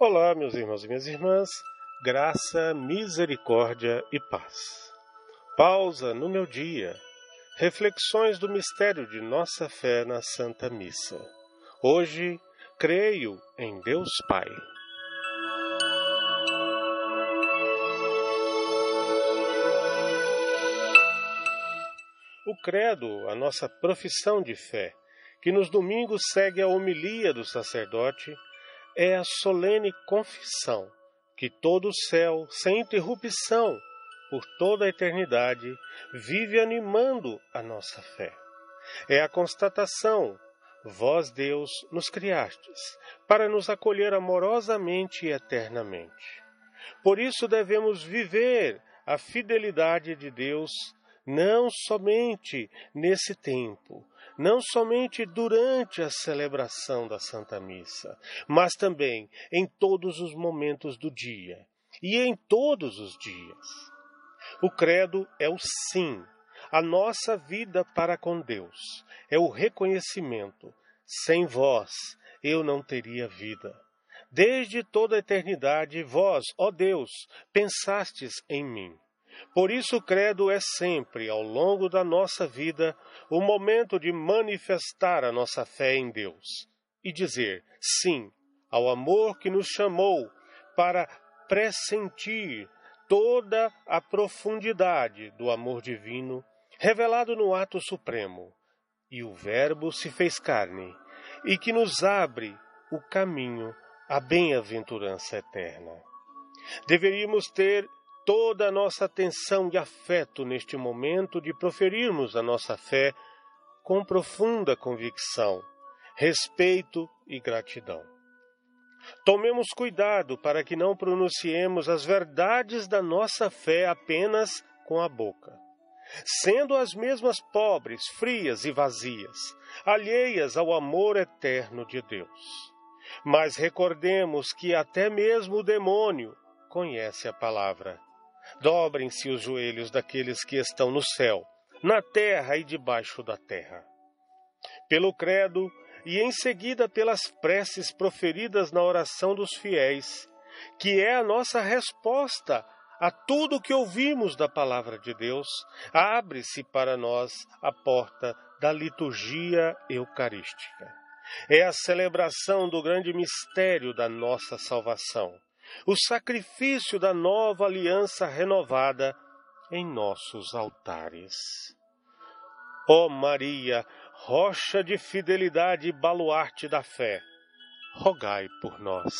Olá, meus irmãos e minhas irmãs, graça, misericórdia e paz. Pausa no meu dia. Reflexões do mistério de nossa fé na Santa Missa. Hoje, creio em Deus Pai. O credo, a nossa profissão de fé, que nos domingos segue a homilia do sacerdote, é a solene confissão que todo o céu, sem interrupção, por toda a eternidade, vive animando a nossa fé. É a constatação: vós, Deus, nos criastes, para nos acolher amorosamente e eternamente. Por isso devemos viver a fidelidade de Deus não somente nesse tempo, não somente durante a celebração da Santa Missa, mas também em todos os momentos do dia e em todos os dias. O credo é o sim, a nossa vida para com Deus, é o reconhecimento. Sem vós eu não teria vida. Desde toda a eternidade, vós, ó Deus, pensastes em mim. Por isso, o credo é sempre, ao longo da nossa vida, o momento de manifestar a nossa fé em Deus e dizer sim ao amor que nos chamou para pressentir toda a profundidade do amor divino revelado no ato supremo. E o Verbo se fez carne e que nos abre o caminho à bem-aventurança eterna. Deveríamos ter toda a nossa atenção e afeto neste momento de proferirmos a nossa fé com profunda convicção, respeito e gratidão. Tomemos cuidado para que não pronunciemos as verdades da nossa fé apenas com a boca, sendo as mesmas pobres, frias e vazias, alheias ao amor eterno de Deus. Mas recordemos que até mesmo o demônio conhece a palavra Dobrem-se os joelhos daqueles que estão no céu, na terra e debaixo da terra. Pelo credo e em seguida pelas preces proferidas na oração dos fiéis, que é a nossa resposta a tudo o que ouvimos da palavra de Deus, abre-se para nós a porta da liturgia eucarística. É a celebração do grande mistério da nossa salvação o sacrifício da nova aliança renovada em nossos altares. Ó oh Maria, rocha de fidelidade e baluarte da fé, rogai por nós.